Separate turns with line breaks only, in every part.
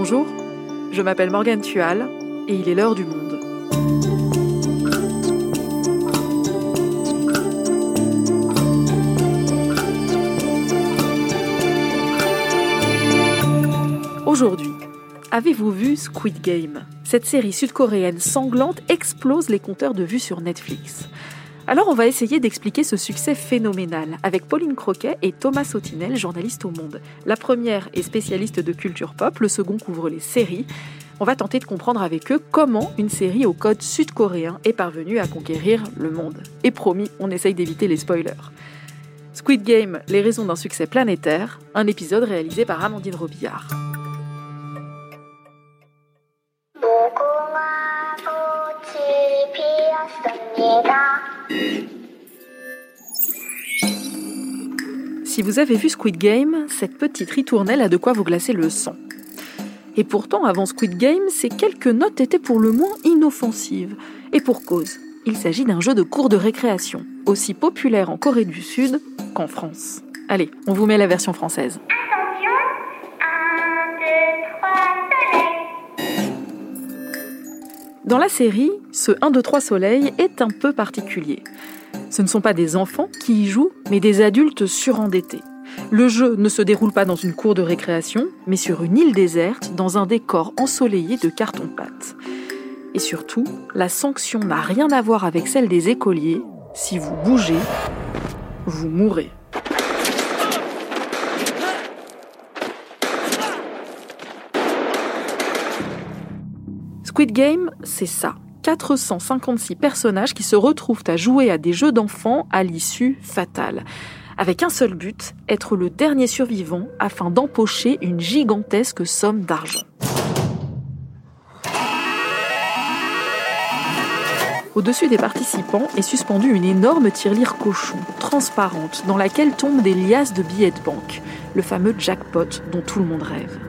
Bonjour, je m'appelle Morgane Tual et il est l'heure du monde. Aujourd'hui, avez-vous vu Squid Game? Cette série sud-coréenne sanglante explose les compteurs de vues sur Netflix. Alors on va essayer d'expliquer ce succès phénoménal avec Pauline Croquet et Thomas Sautinel, journaliste au Monde. La première est spécialiste de culture pop, le second couvre les séries. On va tenter de comprendre avec eux comment une série au code sud-coréen est parvenue à conquérir le monde. Et promis, on essaye d'éviter les spoilers. Squid Game, les raisons d'un succès planétaire, un épisode réalisé par Amandine Robillard. Si vous avez vu Squid Game, cette petite ritournelle a de quoi vous glacer le sang. Et pourtant, avant Squid Game, ces quelques notes étaient pour le moins inoffensives. Et pour cause, il s'agit d'un jeu de cours de récréation, aussi populaire en Corée du Sud qu'en France. Allez, on vous met la version française. Dans la série, ce 1, 2, 3 soleil est un peu particulier. Ce ne sont pas des enfants qui y jouent, mais des adultes surendettés. Le jeu ne se déroule pas dans une cour de récréation, mais sur une île déserte, dans un décor ensoleillé de carton-pâte. Et surtout, la sanction n'a rien à voir avec celle des écoliers. Si vous bougez, vous mourrez. Squid Game, c'est ça. 456 personnages qui se retrouvent à jouer à des jeux d'enfants à l'issue fatale. Avec un seul but, être le dernier survivant afin d'empocher une gigantesque somme d'argent. Au-dessus des participants est suspendue une énorme tirelire cochon, transparente, dans laquelle tombent des liasses de billets de banque, le fameux jackpot dont tout le monde rêve.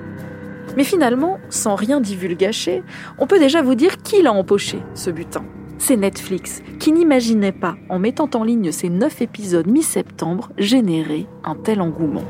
Mais finalement, sans rien divulgacher, on peut déjà vous dire qui l'a empoché, ce butin. C'est Netflix, qui n'imaginait pas, en mettant en ligne ces 9 épisodes mi-septembre, générer un tel engouement.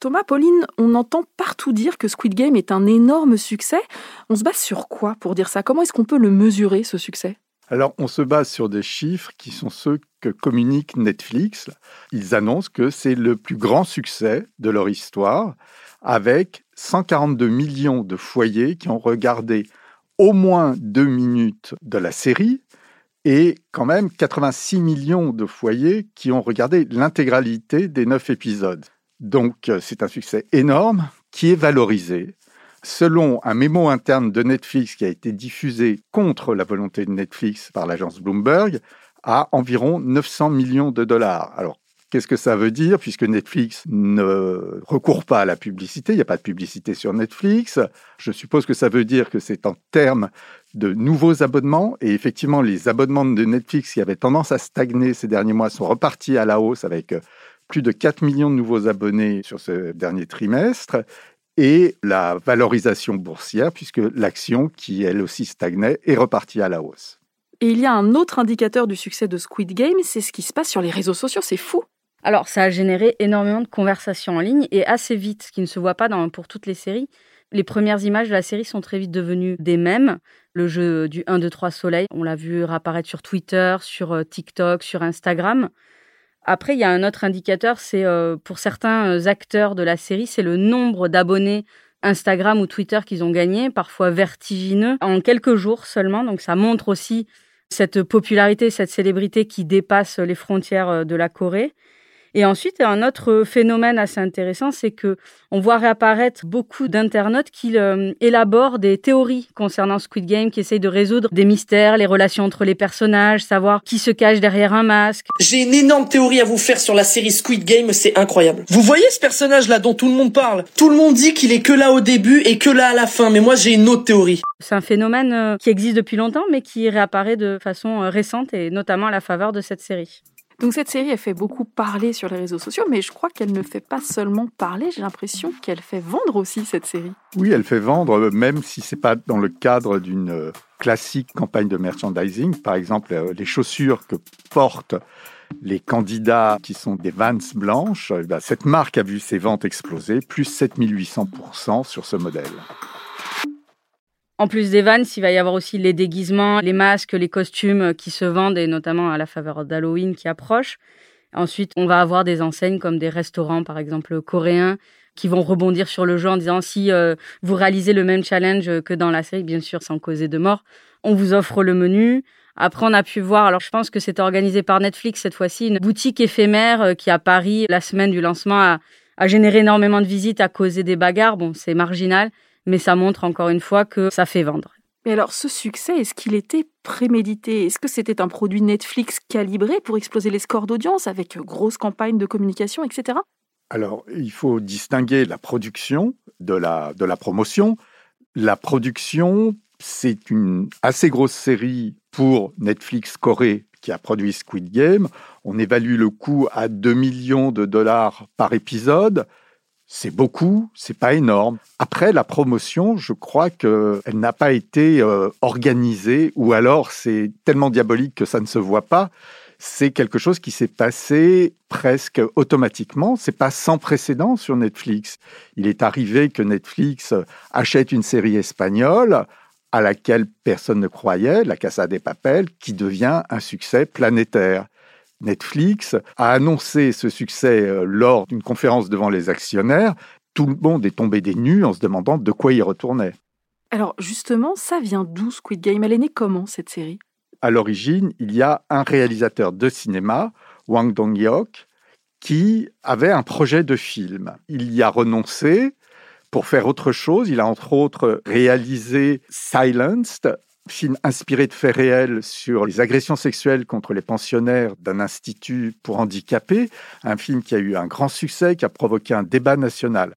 Thomas, Pauline, on entend partout dire que Squid Game est un énorme succès. On se base sur quoi pour dire ça? Comment est-ce qu'on peut le mesurer, ce succès?
Alors, on se base sur des chiffres qui sont ceux que communique Netflix. Ils annoncent que c'est le plus grand succès de leur histoire, avec 142 millions de foyers qui ont regardé au moins deux minutes de la série et quand même 86 millions de foyers qui ont regardé l'intégralité des neuf épisodes. Donc, c'est un succès énorme qui est valorisé Selon un mémo interne de Netflix qui a été diffusé contre la volonté de Netflix par l'agence Bloomberg, à environ 900 millions de dollars. Alors, Qu'est-ce que ça veut dire? Puisque Netflix ne recourt pas à la publicité, il n'y a pas de publicité sur Netflix. Je suppose que ça veut dire que c'est en termes de nouveaux abonnements et effectivement les abonnements de Netflix qui avaient tendance à stagner ces derniers mois sont repartis à la hausse avec plus de 4 millions de nouveaux abonnés sur ce dernier trimestre et la valorisation boursière, puisque l'action, qui elle aussi stagnait, est repartie à la hausse.
Et il y a un autre indicateur du succès de Squid Game, c'est ce qui se passe sur les réseaux sociaux, c'est fou.
Alors, ça a généré énormément de conversations en ligne et assez vite, ce qui ne se voit pas dans, pour toutes les séries. Les premières images de la série sont très vite devenues des mèmes. Le jeu du 1, 2, 3 soleil, on l'a vu apparaître sur Twitter, sur euh, TikTok, sur Instagram. Après, il y a un autre indicateur, c'est euh, pour certains euh, acteurs de la série, c'est le nombre d'abonnés Instagram ou Twitter qu'ils ont gagné, parfois vertigineux, en quelques jours seulement. Donc ça montre aussi cette popularité, cette célébrité qui dépasse les frontières euh, de la Corée. Et ensuite, un autre phénomène assez intéressant, c'est que on voit réapparaître beaucoup d'internautes qui euh, élaborent des théories concernant Squid Game, qui essayent de résoudre des mystères, les relations entre les personnages, savoir qui se cache derrière un masque.
J'ai une énorme théorie à vous faire sur la série Squid Game, c'est incroyable. Vous voyez ce personnage-là dont tout le monde parle? Tout le monde dit qu'il est que là au début et que là à la fin, mais moi j'ai une autre théorie.
C'est un phénomène euh, qui existe depuis longtemps, mais qui réapparaît de façon euh, récente et notamment à la faveur de cette série.
Donc cette série, elle fait beaucoup parler sur les réseaux sociaux, mais je crois qu'elle ne fait pas seulement parler, j'ai l'impression qu'elle fait vendre aussi cette série.
Oui, elle fait vendre, même si c'est pas dans le cadre d'une euh, classique campagne de merchandising. Par exemple, euh, les chaussures que portent les candidats qui sont des Vans blanches, eh ben, cette marque a vu ses ventes exploser, plus 7800% sur ce modèle.
En plus des vannes, il va y avoir aussi les déguisements, les masques, les costumes qui se vendent, et notamment à la faveur d'Halloween qui approche. Ensuite, on va avoir des enseignes comme des restaurants, par exemple coréens, qui vont rebondir sur le jeu en disant si euh, vous réalisez le même challenge que dans la série, bien sûr sans causer de mort, on vous offre le menu. Après, on a pu voir, alors je pense que c'était organisé par Netflix cette fois-ci, une boutique éphémère euh, qui à Paris, la semaine du lancement, a, a généré énormément de visites, a causé des bagarres. Bon, c'est marginal, mais ça montre encore une fois que ça fait vendre.
Mais alors, ce succès, est-ce qu'il était prémédité? Est-ce que c'était un produit Netflix calibré pour exploser les scores d'audience avec grosse campagne de communication, etc.
Alors, il faut distinguer la production de la, de la promotion. La production, c'est une assez grosse série pour Netflix Corée qui a produit Squid Game. On évalue le coût à 2 millions de dollars par épisode. C'est beaucoup, c'est pas énorme. Après la promotion, je crois qu'elle n'a pas été euh, organisée, ou alors c'est tellement diabolique que ça ne se voit pas. C'est quelque chose qui s'est passé presque automatiquement. C'est pas sans précédent sur Netflix. Il est arrivé que Netflix achète une série espagnole à laquelle personne ne croyait, La Casa des Papel, qui devient un succès planétaire. Netflix a annoncé ce succès euh, lors d'une conférence devant les actionnaires. Tout le monde est tombé des nues en se demandant de quoi il retournait.
Alors justement, ça vient d'où Squid Game? Elle est née comment cette série?
À l'origine, il y a un réalisateur de cinéma, Wang Dong-hyuk, qui avait un projet de film. Il y a renoncé pour faire autre chose. Il a entre autres réalisé Silenced, film inspiré de faits réels sur les agressions sexuelles contre les pensionnaires d'un institut pour handicapés, un film qui a eu un grand succès, qui a provoqué un débat national.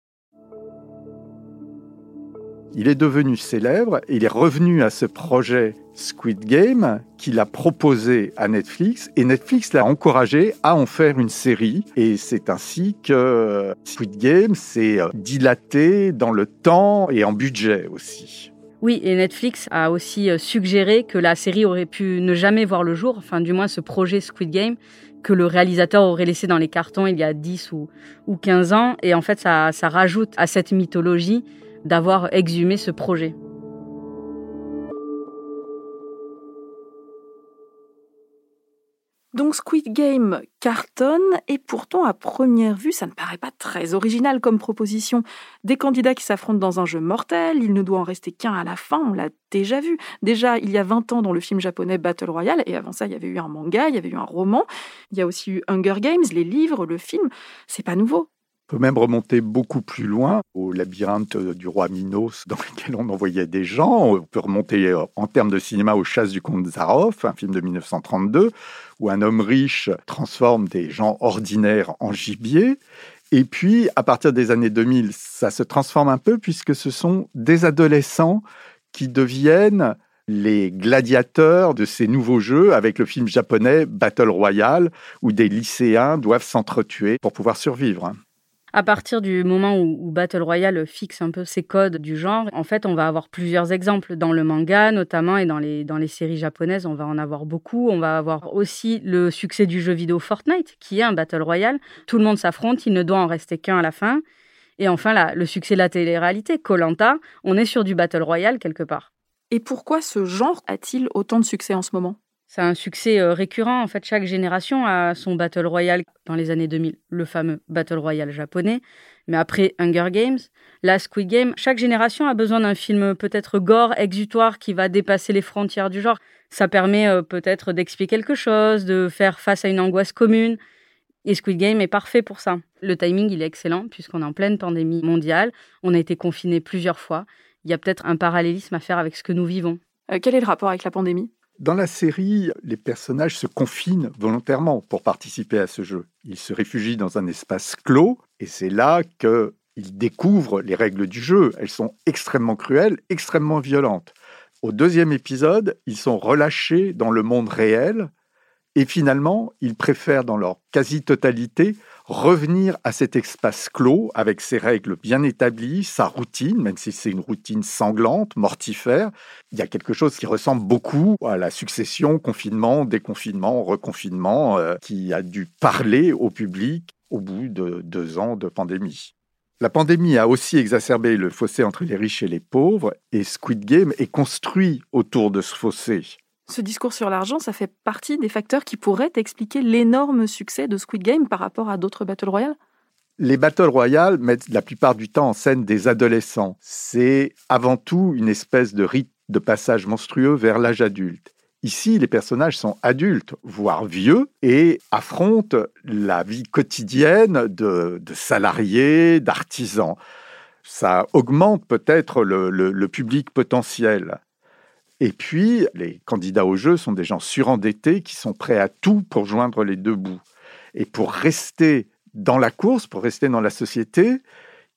Il est devenu célèbre et il est revenu à ce projet Squid Game qu'il a proposé à Netflix et Netflix l'a encouragé à en faire une série et c'est ainsi que Squid Game s'est dilaté dans le temps et en budget aussi.
Oui, et Netflix a aussi euh, suggéré que la série aurait pu ne jamais voir le jour, enfin du moins ce projet Squid Game, que le réalisateur aurait laissé dans les cartons il y a 10 ou, ou 15 ans. Et en fait, ça rajoute à cette mythologie d'avoir exhumé ce projet.
Donc Squid Game cartonne et pourtant à première vue ça ne paraît pas très original comme proposition. Des candidats qui s'affrontent dans un jeu mortel, il ne doit en rester qu'un à la fin, on l'a déjà vu. Déjà il y a 20 ans dans le film japonais Battle Royale et avant ça il y avait eu un manga, il y avait eu un roman, il y a aussi eu Hunger Games, les livres, le film, c'est pas nouveau.
Peut même remonter beaucoup plus loin au labyrinthe du roi Minos dans lequel on envoyait des gens. On peut remonter euh, en termes de cinéma aux chasses du comte Zaroff, un film de 1932, où un homme riche transforme des gens ordinaires en gibier. Et puis, à partir des années 2000, ça se transforme un peu puisque ce sont des adolescents qui deviennent les gladiateurs de ces nouveaux jeux avec le film japonais Battle Royale, où des lycéens doivent s'entretuer pour pouvoir survivre
à partir du moment où, Battle Royale fixe un peu ses codes du genre, en fait, on va avoir plusieurs exemples dans le manga, notamment, et dans les, séries japonaises, on va en avoir beaucoup. On va avoir aussi le succès du jeu vidéo Fortnite, qui est un Battle Royale. Tout le monde s'affronte, il ne doit en rester qu'un à la fin. Et enfin, le succès de la télé-réalité, Colanta, on est sur du Battle Royale quelque part.
Et pourquoi ce genre a-t-il autant de succès en ce moment?
C'est un succès euh, récurrent. En fait, chaque génération a son Battle Royale dans les années 2000, le fameux Battle Royale japonais. Mais après Hunger Games, la Squid Game, chaque génération a besoin d'un film peut-être gore, exutoire, qui va dépasser les frontières du genre. Ça permet euh, peut-être d'expliquer quelque chose, de faire face à une angoisse commune. Et Squid Game est parfait pour ça. Le timing, il est excellent puisqu'on est en pleine pandémie mondiale. On a été confinés plusieurs fois. Il y a peut-être un parallélisme à faire avec ce que nous vivons.
Euh, quel est le rapport avec la pandémie?
Dans la série, les personnages se confinent volontairement pour participer à ce jeu. Ils se réfugient dans un espace clos et c'est là qu'ils découvrent les règles du jeu. Elles sont extrêmement cruelles, extrêmement violentes. Au deuxième épisode, ils sont relâchés dans le monde réel Et finalement, ils préfèrent dans leur quasi-totalité revenir à cet espace clos avec ses règles bien établies, sa routine, même si c'est une routine sanglante, mortifère. Il y a quelque chose qui ressemble beaucoup à la succession confinement, déconfinement, reconfinement, euh, qui a dû parler au public au bout de deux ans de pandémie. La pandémie a aussi exacerbé le fossé entre les riches et les pauvres, et Squid Game est construit autour de ce fossé.
Ce discours sur l'argent, ça fait partie des facteurs qui pourraient expliquer l'énorme succès de Squid Game par rapport à d'autres Battle Royale?
Les Battle Royale mettent la plupart du temps en scène des adolescents. C'est avant tout une espèce de rite de passage monstrueux vers l'âge adulte. Ici, les personnages sont adultes, voire vieux, et affrontent la vie quotidienne de, salariés, d'artisans. Ça augmente peut-être le, public potentiel. Et puis, les candidats au jeu sont des gens surendettés qui sont prêts à tout pour joindre les deux bouts. Et pour rester dans la course, pour rester dans la société,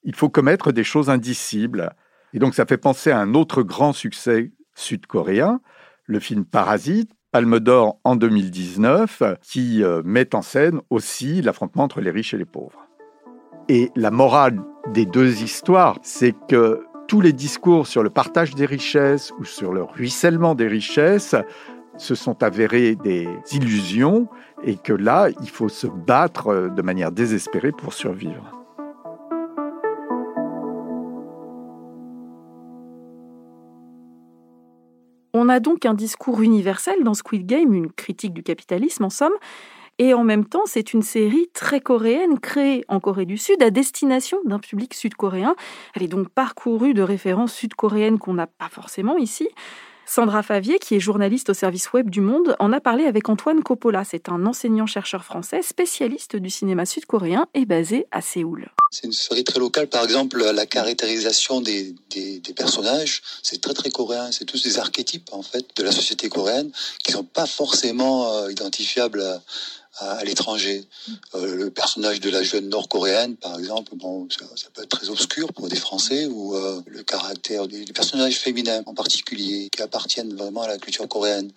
il faut commettre des choses indicibles. Et donc, ça fait penser à un autre grand succès sud-coréen, le film Parasite, Palme d'Or en 2019, qui euh, met en scène aussi l'affrontement entre les riches et les pauvres. Et la morale des deux histoires, c'est que tous les discours sur le partage des richesses ou sur le ruissellement des richesses se sont avérés des illusions et que là, il faut se battre euh, de manière désespérée pour survivre.
On a donc un discours universel dans Squid Game, une critique du capitalisme en somme, et en même temps, c'est une série très coréenne créée en Corée du Sud à destination d'un public sud-coréen. Elle est donc parcourue de références sud-coréennes qu'on n'a pas forcément ici. Sandra Favier, qui est journaliste au service web du Monde, en a parlé avec Antoine Coppola. C'est un enseignant-chercheur français, spécialiste du cinéma sud-coréen et basé à Séoul.
C'est une série très locale. Par exemple, la caractérisation des, des, personnages, c'est très très coréen. C'est tous des archétypes en fait de la société coréenne qui sont pas forcément euh, identifiables à, l'étranger. Euh, le personnage de la jeune nord-coréenne, par exemple, bon, ça, peut être très obscur pour des Français, ou euh, le caractère des, personnages féminins en particulier, qui appartiennent vraiment à la culture coréenne.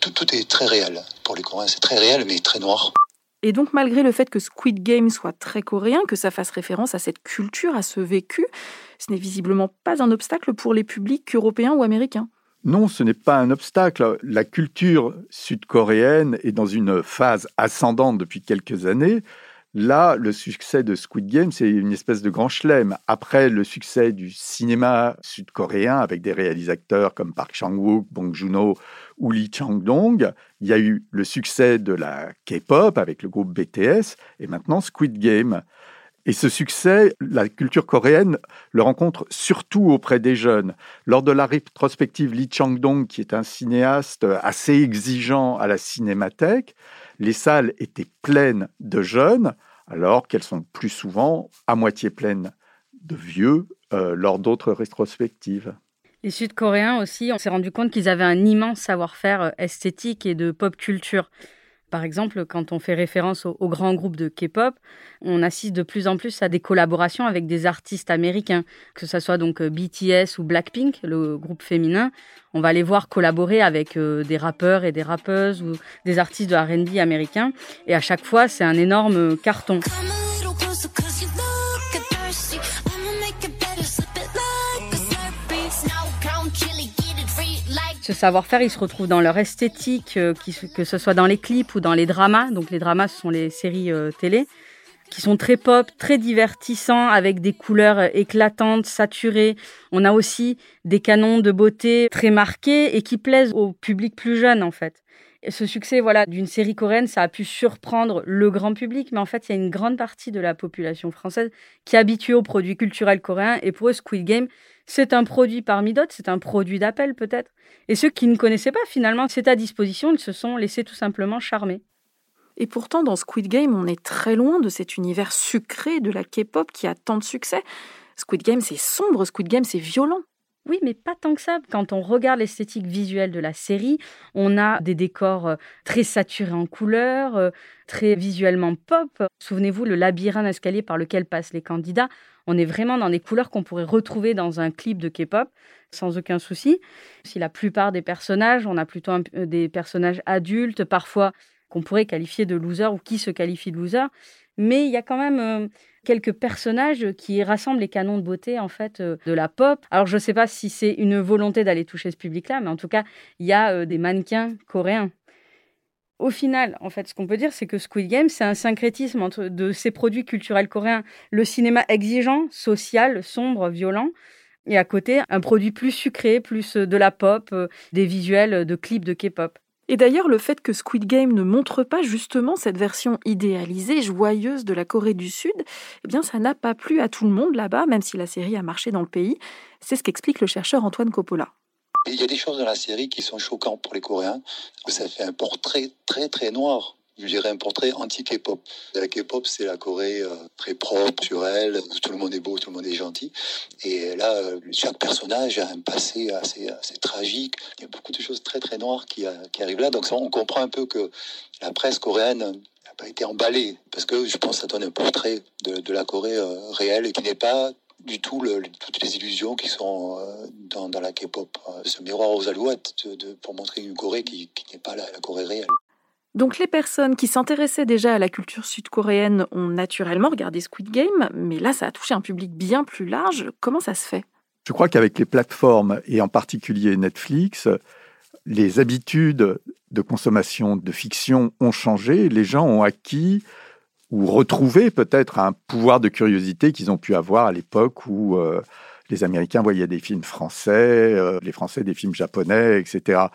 Tout est très réel. Pour les Coréens, c'est très réel, mais très noir.
Et donc, malgré le fait que Squid Game soit très coréen, que ça fasse référence à cette culture, à ce vécu, ce n'est visiblement pas un obstacle pour les publics européens ou américains.
Non, ce n'est pas un obstacle. La culture sud-coréenne est dans une phase ascendante depuis quelques années. Là, le succès de Squid Game, c'est une espèce de grand chelem. Après le succès du cinéma sud-coréen avec des réalisateurs comme Park Chang-wook, Bong Joon-ho ou Lee Chang-dong, il y a eu le succès de la K-pop avec le groupe BTS et maintenant Squid Game. Et ce succès, la culture coréenne le rencontre surtout auprès des jeunes. Lors de la rétrospective Lee Chang-dong, qui est un cinéaste assez exigeant à la cinémathèque, les salles étaient pleines de jeunes, alors qu'elles sont plus souvent à moitié pleines de vieux euh, lors d'autres rétrospectives.
Les Sud-Coréens aussi, on s'est rendu compte qu'ils avaient un immense savoir-faire euh, esthétique et de pop culture. Par exemple, quand on fait référence aux, grands groupes de K-pop, on assiste de plus en plus à des collaborations avec des artistes américains, que ce soit donc euh, BTS ou Blackpink, le groupe féminin. On va les voir collaborer avec euh, des rappeurs et des rappeuses ou des artistes de R&B américains, et à chaque fois, c'est un énorme carton. Ce savoir-faire, il se retrouve dans leur esthétique, euh, que ce soit dans les clips ou dans les dramas. Donc les dramas, ce sont les séries euh, télé, qui sont très pop, très divertissants, avec des couleurs euh, éclatantes, saturées. On a aussi des canons de beauté très marqués et qui plaisent au public plus jeune, en fait. Et ce succès voilà, d'une série coréenne, ça a pu surprendre le grand public, mais en fait, il y a une grande partie de la population française qui est habituée aux produits culturels coréens. Et pour eux, Squid Game, c'est un produit parmi d'autres, c'est un produit d'appel peut-être. Et ceux qui ne connaissaient pas, finalement, c'est à disposition, ils se sont laissés tout simplement charmer.
Et pourtant, dans Squid Game, on est très loin de cet univers sucré de la K-pop qui a tant de succès. Squid Game, c'est sombre, Squid Game, c'est violent.
Oui, mais pas tant que ça. Quand on regarde l'esthétique visuelle de la série, on a des décors euh, très saturés en couleurs, euh, très visuellement pop. Souvenez-vous, le labyrinthe d'escalier par lequel passent les candidats, on est vraiment dans des couleurs qu'on pourrait retrouver dans un clip de K-pop sans aucun souci. Si la plupart des personnages, on a plutôt des personnages adultes, parfois qu'on pourrait qualifier de loser ou qui se qualifie de loser. Mais il y a quand même euh, quelques personnages qui rassemblent les canons de beauté en fait euh, de la pop. Alors je ne sais pas si c'est une volonté d'aller toucher ce public-là, mais en tout cas, il y a euh, des mannequins coréens. Au final, en fait, ce qu'on peut dire, c'est que Squid Game, c'est un syncrétisme entre de ces produits culturels coréens, le cinéma exigeant, social, sombre, violent, et à côté, un produit plus sucré, plus de la pop, des visuels de clips de K-pop.
Et d'ailleurs, le fait que Squid Game ne montre pas justement cette version idéalisée, joyeuse de la Corée du Sud, eh bien, ça n'a pas plu à tout le monde là-bas, même si la série a marché dans le pays. C'est ce qu'explique le chercheur Antoine Coppola.
Il y a des choses dans la série qui sont choquantes pour les Coréens. Ça fait un portrait très très noir je dirais, un portrait anti-K-pop. La K-pop, c'est la Corée euh, très propre, sur elle, où tout le monde est beau, tout le monde est gentil. Et là, euh, chaque personnage a un passé assez, assez tragique. Il y a beaucoup de choses très très noires qui, euh, qui arrivent là. Donc on comprend un peu que la presse coréenne n'a pas été emballée, parce que je pense que ça donne un portrait de, la Corée réelle et qui n'est pas du tout toutes les illusions qui sont dans, la K-pop. Ce miroir aux alouettes pour montrer une Corée qui n'est pas la Corée réelle.
Donc les personnes qui s'intéressaient déjà à la culture sud-coréenne ont naturellement regardé Squid Game, mais là ça a touché un public bien plus large. Comment ça se fait?
Je crois qu'avec les plateformes, et en particulier Netflix, les habitudes de consommation de fiction ont changé. Les gens ont acquis ou retrouvé peut-être un pouvoir de curiosité qu'ils ont pu avoir à l'époque où... Euh, les Américains voyaient des films français, euh, les Français des films japonais, etc.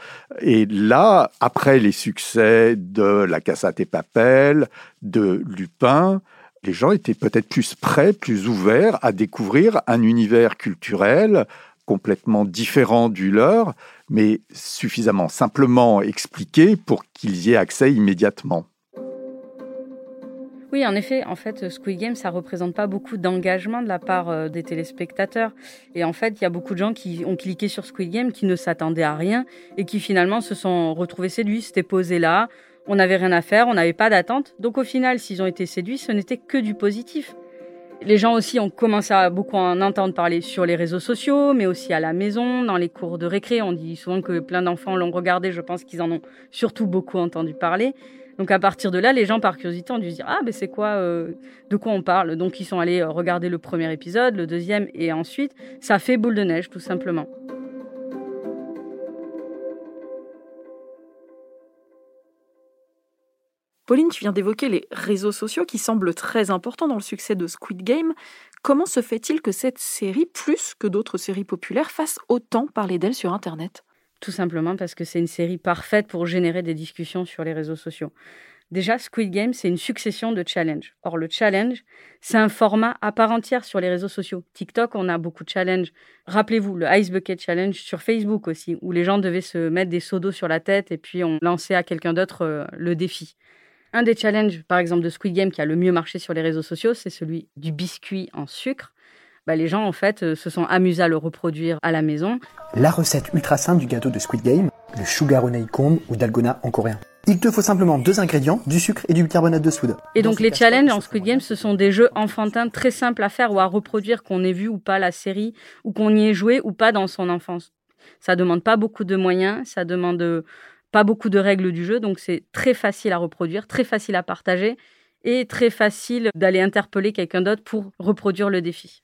Et là, après les succès de La Cassate et Papel, de Lupin, les gens étaient peut-être plus prêts, plus ouverts à découvrir un univers culturel complètement différent du leur, mais suffisamment simplement expliqué pour qu'ils y aient accès immédiatement.
Oui, en effet, en fait, Squid Game, ça représente pas beaucoup d'engagement de la part euh, des téléspectateurs. Et en fait, il y a beaucoup de gens qui ont cliqué sur Squid Game, qui ne s'attendaient à rien et qui finalement se sont retrouvés séduits. C'était posé là, on n'avait rien à faire, on n'avait pas d'attente. Donc au final, s'ils ont été séduits, ce n'était que du positif. Les gens aussi ont commencé à beaucoup en entendre parler sur les réseaux sociaux, mais aussi à la maison, dans les cours de récré. On dit souvent que plein d'enfants l'ont regardé. Je pense qu'ils en ont surtout beaucoup entendu parler. Donc à partir de là, les gens par curiosité ont dû se dire ah ben c'est quoi, euh, de quoi on parle? Donc ils sont allés euh, regarder le premier épisode, le deuxième et ensuite ça fait boule de neige tout simplement.
Pauline, tu viens d'évoquer les réseaux sociaux qui semblent très importants dans le succès de Squid Game. Comment se fait-il que cette série, plus que d'autres séries populaires, fasse autant parler d'elle sur Internet?
Tout simplement parce que c'est une série parfaite pour générer des discussions sur les réseaux sociaux. Déjà, Squid Game, c'est une succession de challenges. Or, le challenge, c'est un format à part entière sur les réseaux sociaux. TikTok, on a beaucoup de challenges. Rappelez-vous, le Ice Bucket Challenge sur Facebook aussi, où les gens devaient se mettre des seaux d'eau sur la tête et puis on lançait à quelqu'un d'autre euh, le défi. Un des challenges, par exemple, de Squid Game qui a le mieux marché sur les réseaux sociaux, c'est celui du biscuit en sucre. Bah, les gens en fait euh, se sont amusés à le reproduire à la maison.
La recette ultra simple du gâteau de Squid Game, le sugar comb ou dalgona en coréen. Il te faut simplement deux ingrédients, du sucre et du bicarbonate de soude.
Et donc les challenges en Squid Game, ce sont des jeux enfantins très simples à faire ou à reproduire qu'on ait vu ou pas la série, ou qu'on y ait joué ou pas dans son enfance. Ça demande pas beaucoup de moyens, ça demande euh, pas beaucoup de règles du jeu, donc c'est très facile à reproduire, très facile à partager et très facile d'aller interpeller quelqu'un d'autre pour reproduire le défi.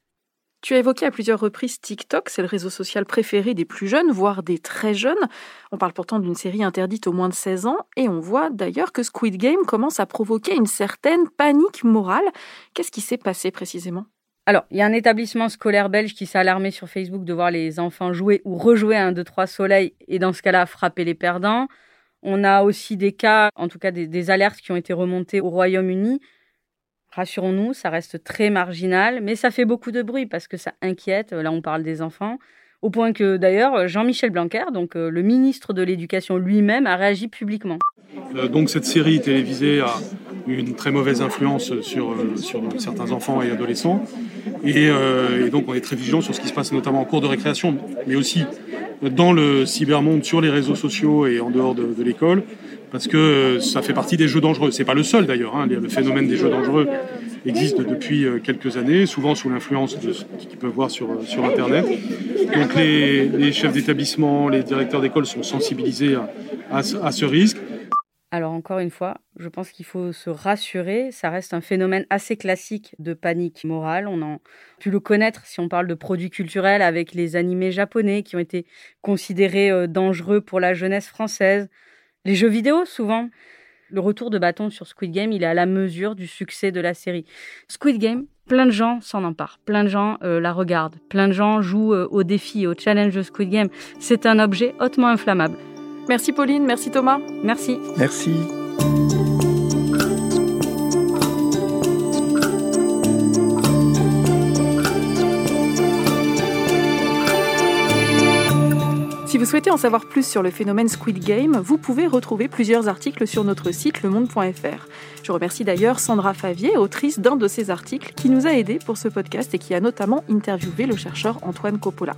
Tu as évoqué à plusieurs reprises TikTok, c'est le réseau social préféré des plus jeunes, voire des très jeunes. On parle pourtant d'une série interdite aux moins de 16 ans, et on voit d'ailleurs que Squid Game commence à provoquer une certaine panique morale. Qu'est-ce qui s'est passé précisément?
Alors, il y a un établissement scolaire belge qui s'est alarmé sur Facebook de voir les enfants jouer ou rejouer un 2, 3 soleil et dans ce cas-là, frapper les perdants. On a aussi des cas, en tout cas des, des alertes qui ont été remontées au Royaume-Uni Rassurons-nous, ça reste très marginal, mais ça fait beaucoup de bruit parce que ça inquiète. Là, on parle des enfants. Au point que d'ailleurs, Jean-Michel Blanquer, donc euh, le ministre de l'Éducation lui-même, a réagi publiquement.
Euh, donc cette série télévisée a une très mauvaise influence sur, euh, sur certains enfants et adolescents. Et, donc on est très vigilant sur ce qui se passe notamment en cours de récréation, mais aussi dans le cybermonde, sur les réseaux sociaux et en dehors de, l'école parce que ça fait partie des jeux dangereux. C'est pas le seul d'ailleurs. Hein. Le phénomène des jeux dangereux existe depuis euh, quelques années, souvent sous l'influence de ce qu'ils peuvent voir sur, euh, sur Internet. Donc les, chefs d'établissement, les directeurs d'école sont sensibilisés à, ce risque.
Alors encore une fois, je pense qu'il faut se rassurer, ça reste un phénomène assez classique de panique morale. On a pu le connaître si on parle de produits culturels avec les animés japonais qui ont été considérés euh, dangereux pour la jeunesse française. Les jeux vidéo, souvent. Le retour de bâton sur Squid Game, il est à la mesure du succès de la série. Squid Game, plein de gens s'en emparent, plein de gens euh, la regardent, plein de gens jouent euh, au défi, au challenge de Squid Game. C'est un objet hautement inflammable.
Merci Pauline, merci Thomas.
Merci.
Merci.
Si vous souhaitez en savoir plus sur le phénomène Squid Game, vous pouvez retrouver plusieurs articles sur notre site lemonde.fr. Je remercie d'ailleurs Sandra Favier, autrice d'un de ces articles, qui nous a aidés pour ce podcast et qui a notamment interviewé le chercheur Antoine Coppola.